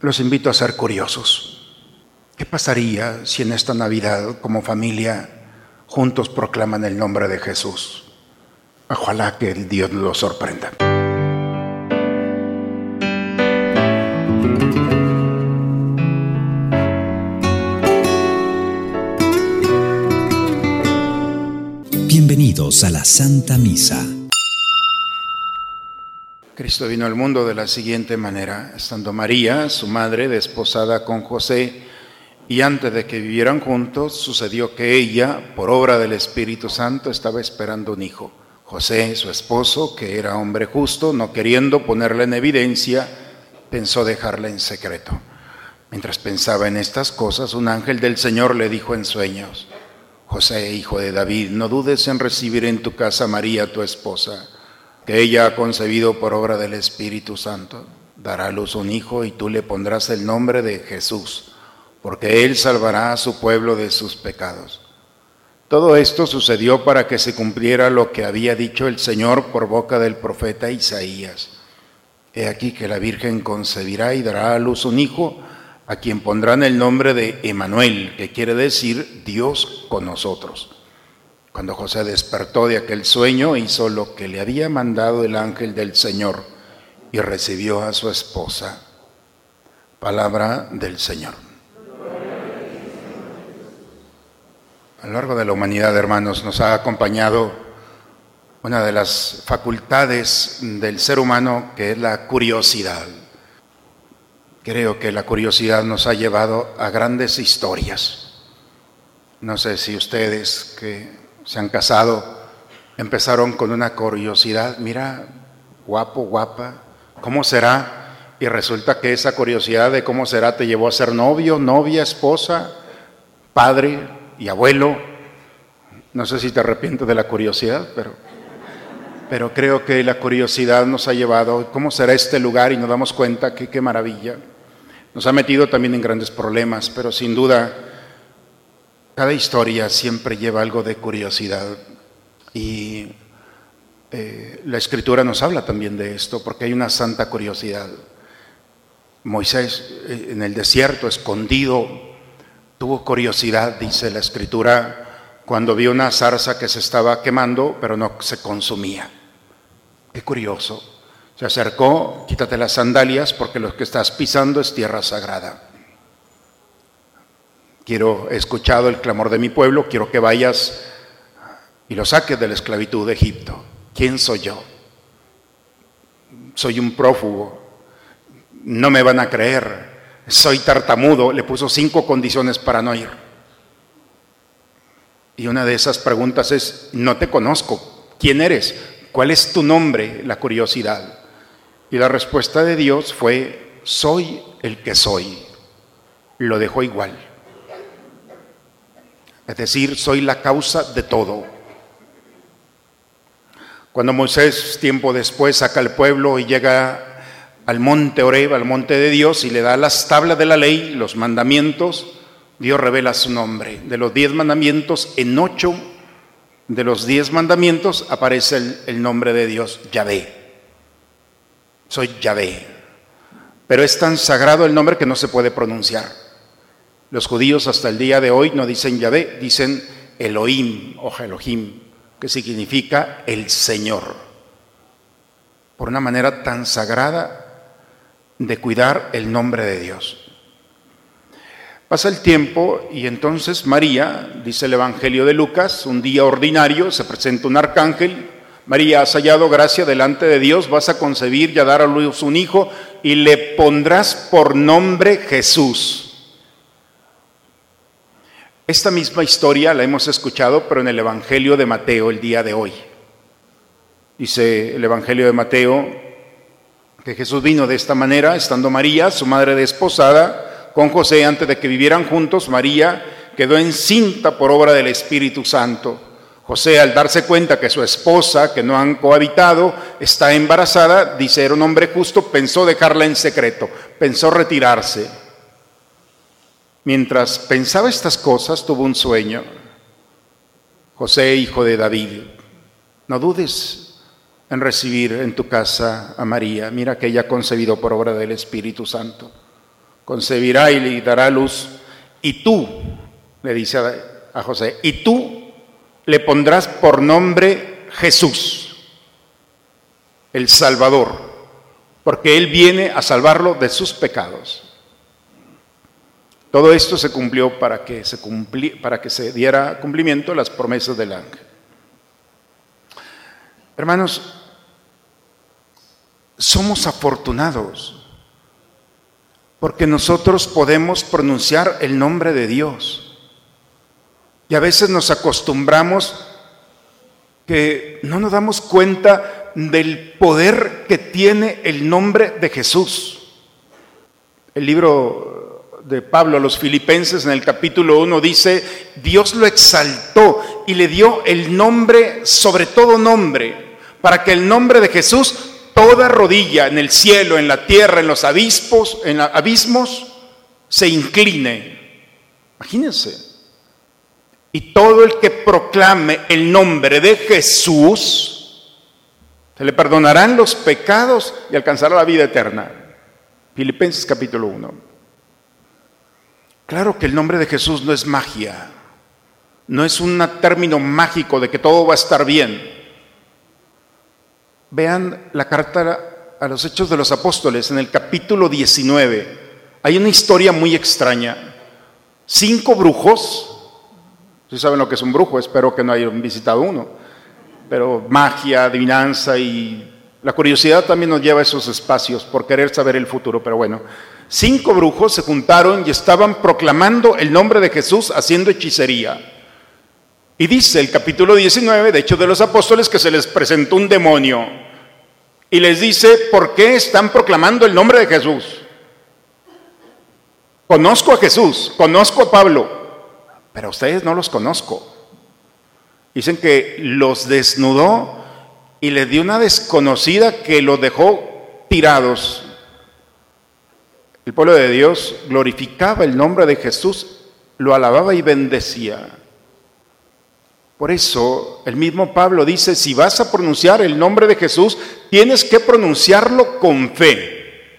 los invito a ser curiosos. ¿Qué pasaría si en esta Navidad, como familia, juntos proclaman el nombre de Jesús? Ojalá que el Dios los sorprenda. Bienvenidos a la Santa Misa. Cristo vino al mundo de la siguiente manera, estando María, su madre, desposada con José, y antes de que vivieran juntos, sucedió que ella, por obra del Espíritu Santo, estaba esperando un hijo. José, su esposo, que era hombre justo, no queriendo ponerla en evidencia, pensó dejarla en secreto. Mientras pensaba en estas cosas, un ángel del Señor le dijo en sueños, José, hijo de David, no dudes en recibir en tu casa a María, tu esposa, que ella ha concebido por obra del Espíritu Santo. Dará a luz un hijo y tú le pondrás el nombre de Jesús, porque él salvará a su pueblo de sus pecados. Todo esto sucedió para que se cumpliera lo que había dicho el Señor por boca del profeta Isaías. He aquí que la Virgen concebirá y dará a luz un hijo, a quien pondrán el nombre de Emanuel, que quiere decir Dios con nosotros. Cuando José despertó de aquel sueño, hizo lo que le había mandado el ángel del Señor y recibió a su esposa. Palabra del Señor. A lo largo de la humanidad, hermanos, nos ha acompañado una de las facultades del ser humano que es la curiosidad. Creo que la curiosidad nos ha llevado a grandes historias. No sé si ustedes que se han casado empezaron con una curiosidad, mira, guapo, guapa, ¿cómo será? Y resulta que esa curiosidad de cómo será te llevó a ser novio, novia, esposa, padre, y abuelo. No sé si te arrepientes de la curiosidad, pero, pero creo que la curiosidad nos ha llevado, ¿cómo será este lugar? Y nos damos cuenta que qué maravilla. Nos ha metido también en grandes problemas, pero sin duda cada historia siempre lleva algo de curiosidad. Y eh, la escritura nos habla también de esto, porque hay una santa curiosidad. Moisés eh, en el desierto, escondido, Tuvo curiosidad, dice la escritura, cuando vio una zarza que se estaba quemando, pero no se consumía. Qué curioso. Se acercó, quítate las sandalias porque lo que estás pisando es tierra sagrada. Quiero, he escuchado el clamor de mi pueblo, quiero que vayas y lo saques de la esclavitud de Egipto. ¿Quién soy yo? Soy un prófugo. No me van a creer soy tartamudo, le puso cinco condiciones para no ir. Y una de esas preguntas es, no te conozco, ¿quién eres? ¿Cuál es tu nombre? La curiosidad. Y la respuesta de Dios fue, soy el que soy. Lo dejó igual. Es decir, soy la causa de todo. Cuando Moisés, tiempo después, saca al pueblo y llega al monte Oreb, al monte de Dios, y le da las tablas de la ley, los mandamientos, Dios revela su nombre. De los diez mandamientos, en ocho de los diez mandamientos aparece el, el nombre de Dios, Yahvé. Soy Yahvé. Pero es tan sagrado el nombre que no se puede pronunciar. Los judíos hasta el día de hoy no dicen Yahvé, dicen Elohim o Elohim, que significa el Señor. Por una manera tan sagrada de cuidar el nombre de Dios. Pasa el tiempo y entonces María, dice el Evangelio de Lucas, un día ordinario se presenta un arcángel, María, has hallado gracia delante de Dios, vas a concebir y a dar a luz un hijo y le pondrás por nombre Jesús. Esta misma historia la hemos escuchado, pero en el Evangelio de Mateo el día de hoy. Dice el Evangelio de Mateo, que Jesús vino de esta manera, estando María, su madre desposada, con José antes de que vivieran juntos, María quedó encinta por obra del Espíritu Santo. José, al darse cuenta que su esposa, que no han cohabitado, está embarazada, dice, era un hombre justo, pensó dejarla en secreto, pensó retirarse. Mientras pensaba estas cosas, tuvo un sueño. José, hijo de David, no dudes en recibir en tu casa a María. Mira que ella ha concebido por obra del Espíritu Santo. concebirá y dará luz. Y tú, le dice a José, y tú le pondrás por nombre Jesús, el Salvador, porque Él viene a salvarlo de sus pecados. Todo esto se cumplió para que se, para que se diera cumplimiento a las promesas del ángel. Hermanos, somos afortunados porque nosotros podemos pronunciar el nombre de Dios. Y a veces nos acostumbramos que no nos damos cuenta del poder que tiene el nombre de Jesús. El libro de Pablo a los filipenses en el capítulo 1 dice, Dios lo exaltó y le dio el nombre sobre todo nombre, para que el nombre de Jesús, toda rodilla en el cielo, en la tierra, en los abismos, en abismos, se incline. Imagínense. Y todo el que proclame el nombre de Jesús, se le perdonarán los pecados y alcanzará la vida eterna. Filipenses capítulo 1. Claro que el nombre de Jesús no es magia, no es un término mágico de que todo va a estar bien. Vean la carta a los Hechos de los Apóstoles en el capítulo 19. Hay una historia muy extraña. Cinco brujos si saben lo que es un brujo, espero que no hayan visitado uno. Pero magia, adivinanza y la curiosidad también nos lleva a esos espacios por querer saber el futuro. Pero bueno, cinco brujos se juntaron y estaban proclamando el nombre de Jesús haciendo hechicería. Y dice el capítulo 19, de hecho de los apóstoles, que se les presentó un demonio. Y les dice, ¿por qué están proclamando el nombre de Jesús? Conozco a Jesús, conozco a Pablo, pero a ustedes no los conozco. Dicen que los desnudó y les dio una desconocida que los dejó tirados. El pueblo de Dios glorificaba el nombre de Jesús, lo alababa y bendecía. Por eso el mismo Pablo dice, si vas a pronunciar el nombre de Jesús, tienes que pronunciarlo con fe.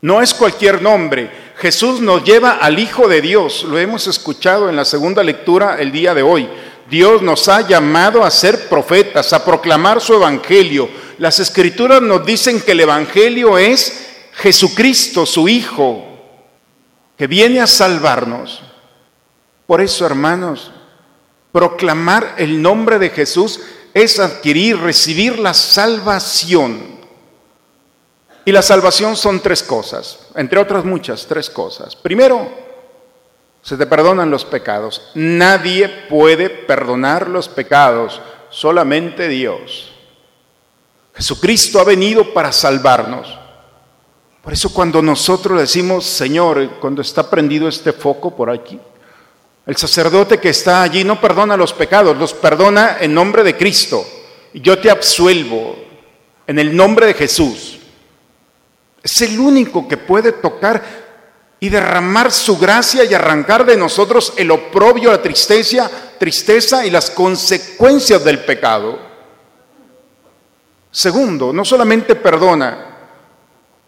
No es cualquier nombre. Jesús nos lleva al Hijo de Dios. Lo hemos escuchado en la segunda lectura el día de hoy. Dios nos ha llamado a ser profetas, a proclamar su Evangelio. Las escrituras nos dicen que el Evangelio es Jesucristo, su Hijo, que viene a salvarnos. Por eso, hermanos, proclamar el nombre de Jesús es adquirir, recibir la salvación. Y la salvación son tres cosas, entre otras muchas, tres cosas. Primero, se te perdonan los pecados. Nadie puede perdonar los pecados, solamente Dios. Jesucristo ha venido para salvarnos. Por eso cuando nosotros decimos, Señor, cuando está prendido este foco por aquí, el sacerdote que está allí no perdona los pecados, los perdona en nombre de Cristo. Yo te absuelvo en el nombre de Jesús. Es el único que puede tocar y derramar su gracia y arrancar de nosotros el oprobio, la tristeza, tristeza y las consecuencias del pecado. Segundo, no solamente perdona,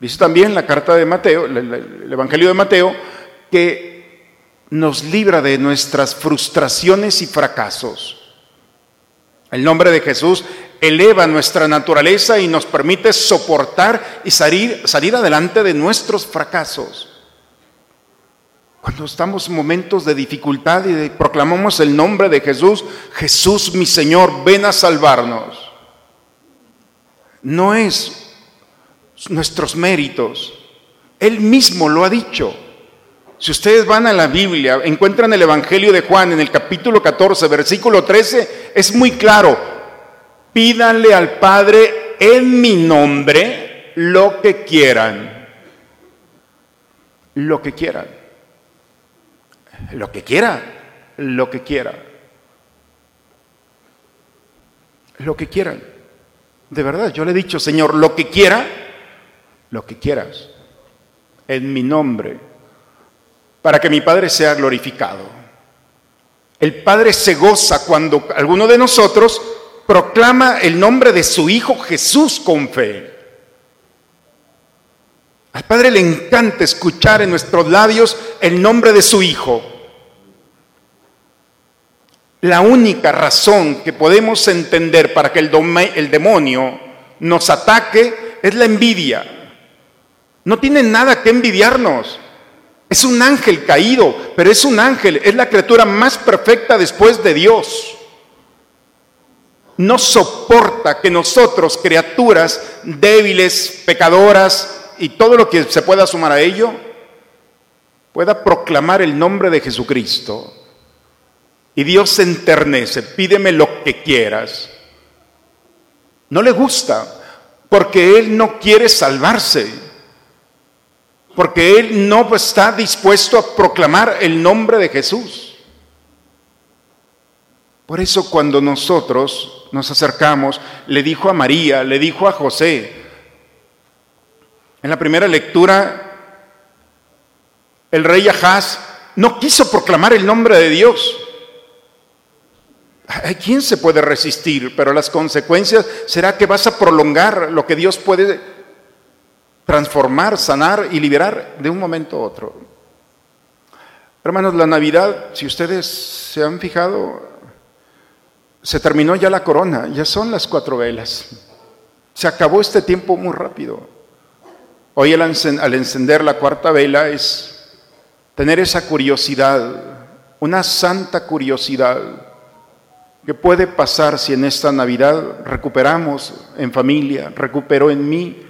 dice también la carta de Mateo, el Evangelio de Mateo, que nos libra de nuestras frustraciones y fracasos. El nombre de Jesús eleva nuestra naturaleza y nos permite soportar y salir, salir adelante de nuestros fracasos. Cuando estamos en momentos de dificultad y proclamamos el nombre de Jesús, Jesús mi Señor, ven a salvarnos. No es nuestros méritos, Él mismo lo ha dicho. Si ustedes van a la Biblia, encuentran el Evangelio de Juan en el capítulo 14, versículo 13, es muy claro, pídanle al Padre en mi nombre lo que quieran. Lo que quieran. Lo que quiera. Lo que quiera. Lo que quieran. De verdad, yo le he dicho, Señor, lo que quiera, lo que quieras, en mi nombre, para que mi Padre sea glorificado. El Padre se goza cuando alguno de nosotros proclama el nombre de su Hijo Jesús con fe. Al Padre le encanta escuchar en nuestros labios el nombre de su Hijo. La única razón que podemos entender para que el, el demonio nos ataque es la envidia. No tiene nada que envidiarnos. Es un ángel caído, pero es un ángel, es la criatura más perfecta después de Dios. No soporta que nosotros, criaturas débiles, pecadoras y todo lo que se pueda sumar a ello, pueda proclamar el nombre de Jesucristo. Y Dios se enternece, pídeme lo que quieras. No le gusta, porque Él no quiere salvarse porque él no está dispuesto a proclamar el nombre de Jesús. Por eso cuando nosotros nos acercamos, le dijo a María, le dijo a José, en la primera lectura, el rey Ahaz no quiso proclamar el nombre de Dios. quién se puede resistir? Pero las consecuencias será que vas a prolongar lo que Dios puede transformar, sanar y liberar de un momento a otro. Hermanos, la Navidad, si ustedes se han fijado, se terminó ya la corona, ya son las cuatro velas. Se acabó este tiempo muy rápido. Hoy al, encender la cuarta vela es tener esa curiosidad, una santa curiosidad que puede pasar si en esta Navidad recuperamos en familia, recupero en mí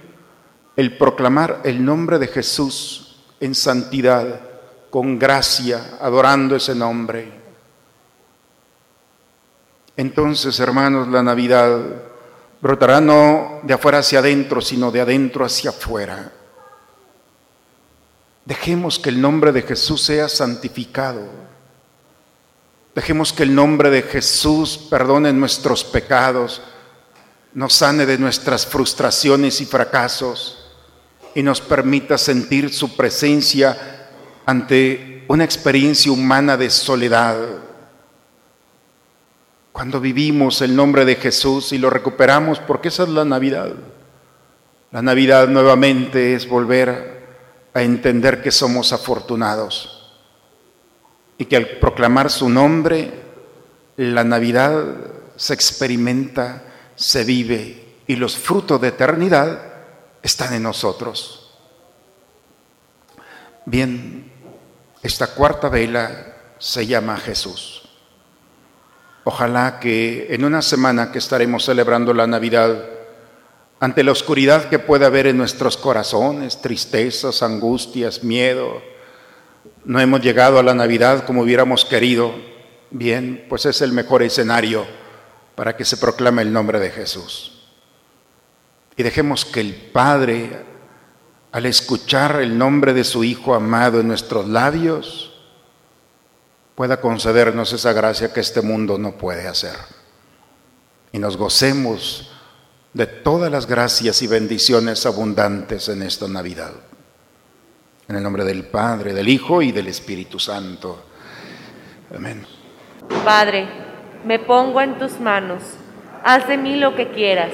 el proclamar el nombre de Jesús en santidad, con gracia, adorando ese nombre. Entonces, hermanos, la Navidad brotará no de afuera hacia adentro, sino de adentro hacia afuera. Dejemos que el nombre de Jesús sea santificado. Dejemos que el nombre de Jesús perdone nuestros pecados, nos sane de nuestras frustraciones y fracasos y nos permita sentir su presencia ante una experiencia humana de soledad. Cuando vivimos el nombre de Jesús y lo recuperamos, porque esa es la Navidad. La Navidad nuevamente es volver a entender que somos afortunados y que al proclamar su nombre, la Navidad se experimenta, se vive y los frutos de eternidad están en nosotros. Bien, esta cuarta vela se llama Jesús. Ojalá que en una semana que estaremos celebrando la Navidad, ante la oscuridad que puede haber en nuestros corazones, tristezas, angustias, miedo, no hemos llegado a la Navidad como hubiéramos querido, bien, pues es el mejor escenario para que se proclame el nombre de Jesús y dejemos que el Padre, al escuchar el nombre de su Hijo amado en nuestros labios, pueda concedernos esa gracia que este mundo no puede hacer. Y nos gocemos de todas las gracias y bendiciones abundantes en esta Navidad. En el nombre del Padre, del Hijo y del Espíritu Santo. Amén. Padre, me pongo en tus manos. Haz de mí lo que quieras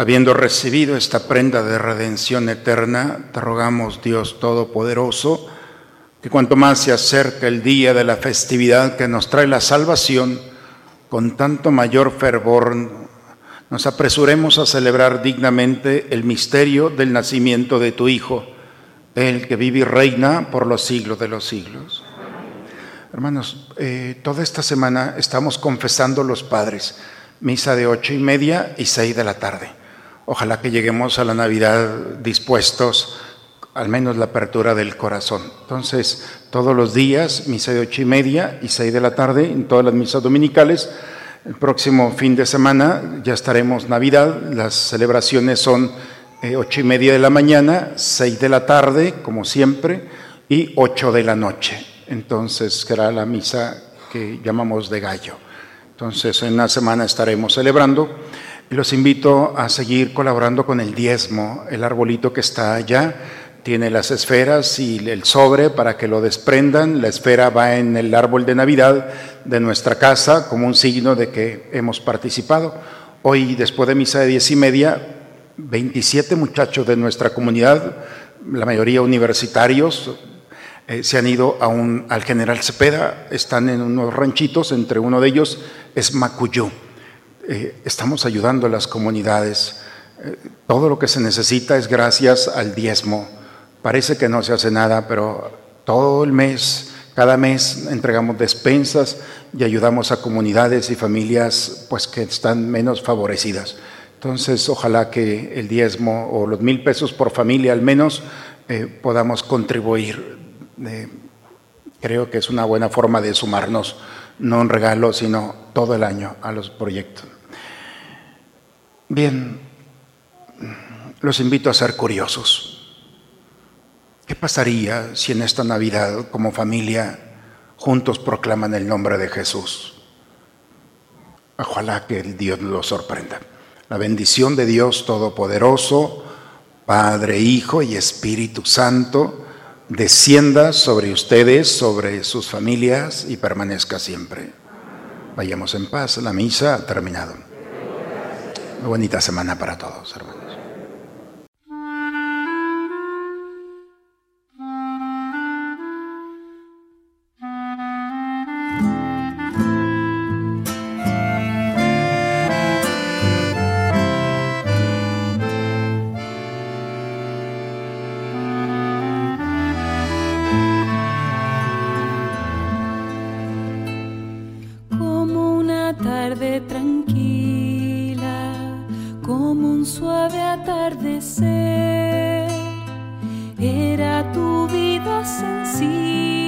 Habiendo recibido esta prenda de redención eterna, te rogamos, Dios Todopoderoso, que cuanto más se acerca el día de la festividad que nos trae la salvación, con tanto mayor fervor nos apresuremos a celebrar dignamente el misterio del nacimiento de tu Hijo, el que vive y reina por los siglos de los siglos. Hermanos, eh, toda esta semana estamos confesando los padres, misa de ocho y media y seis de la tarde. Ojalá que lleguemos a la Navidad dispuestos, al menos la apertura del corazón. Entonces, todos los días, misa de ocho y media y seis de la tarde, en todas las misas dominicales. El próximo fin de semana ya estaremos Navidad. Las celebraciones son eh, ocho y media de la mañana, seis de la tarde, como siempre, y ocho de la noche. Entonces, será la misa que llamamos de gallo. Entonces, en una semana estaremos celebrando y los invito a seguir colaborando con el diezmo, el arbolito que está allá tiene las esferas y el sobre para que lo desprendan. La esfera va en el árbol de Navidad de nuestra casa como un signo de que hemos participado. Hoy, después de misa de diez y media, 27 muchachos de nuestra comunidad, la mayoría universitarios, eh, se han ido a un, al General Cepeda, están en unos ranchitos, entre uno de ellos es Macuyú. Eh, estamos ayudando a las comunidades. Eh, todo lo que se necesita es gracias al diezmo Parece que no se hace nada, pero todo el mes, cada mes entregamos despensas y ayudamos a comunidades y familias pues que están menos favorecidas. Entonces, ojalá que el diezmo o los mil pesos por familia al menos eh, podamos contribuir. Eh, creo que es una buena forma de sumarnos, no un regalo, sino todo el año a los proyectos. Bien, los invito a ser curiosos. ¿Qué pasaría si en esta Navidad, como familia, juntos proclaman el nombre de Jesús? Ojalá que el Dios lo sorprenda. La bendición de Dios Todopoderoso, Padre, Hijo y Espíritu Santo, descienda sobre ustedes, sobre sus familias y permanezca siempre. Vayamos en paz, la misa ha terminado. Una bonita semana para todos, hermanos. era tu vida sencilla.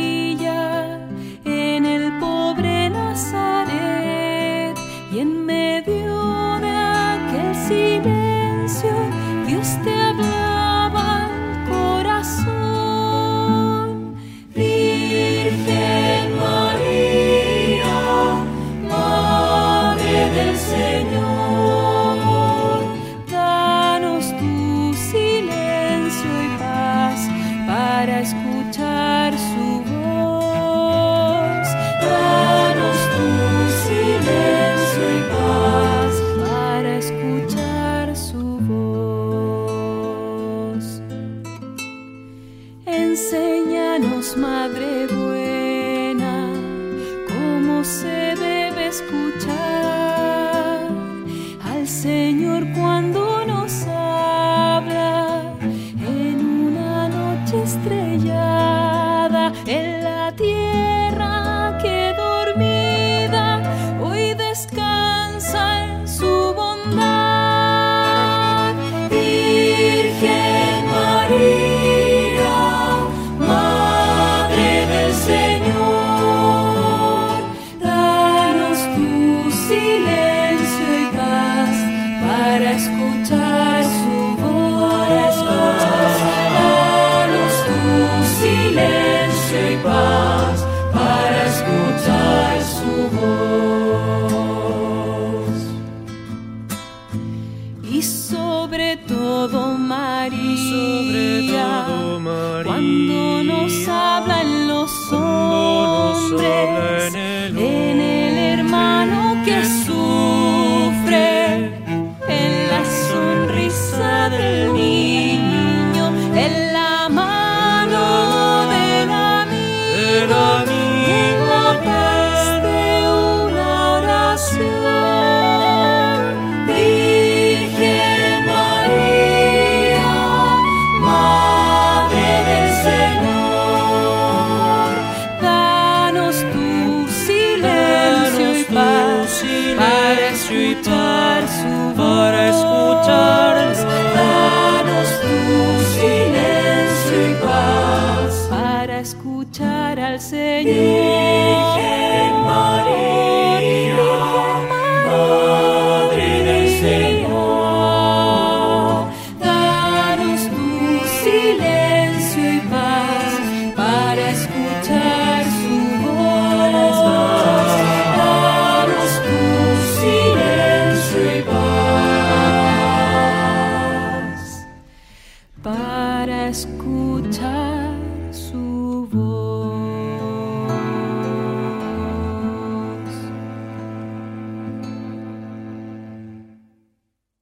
al Señor.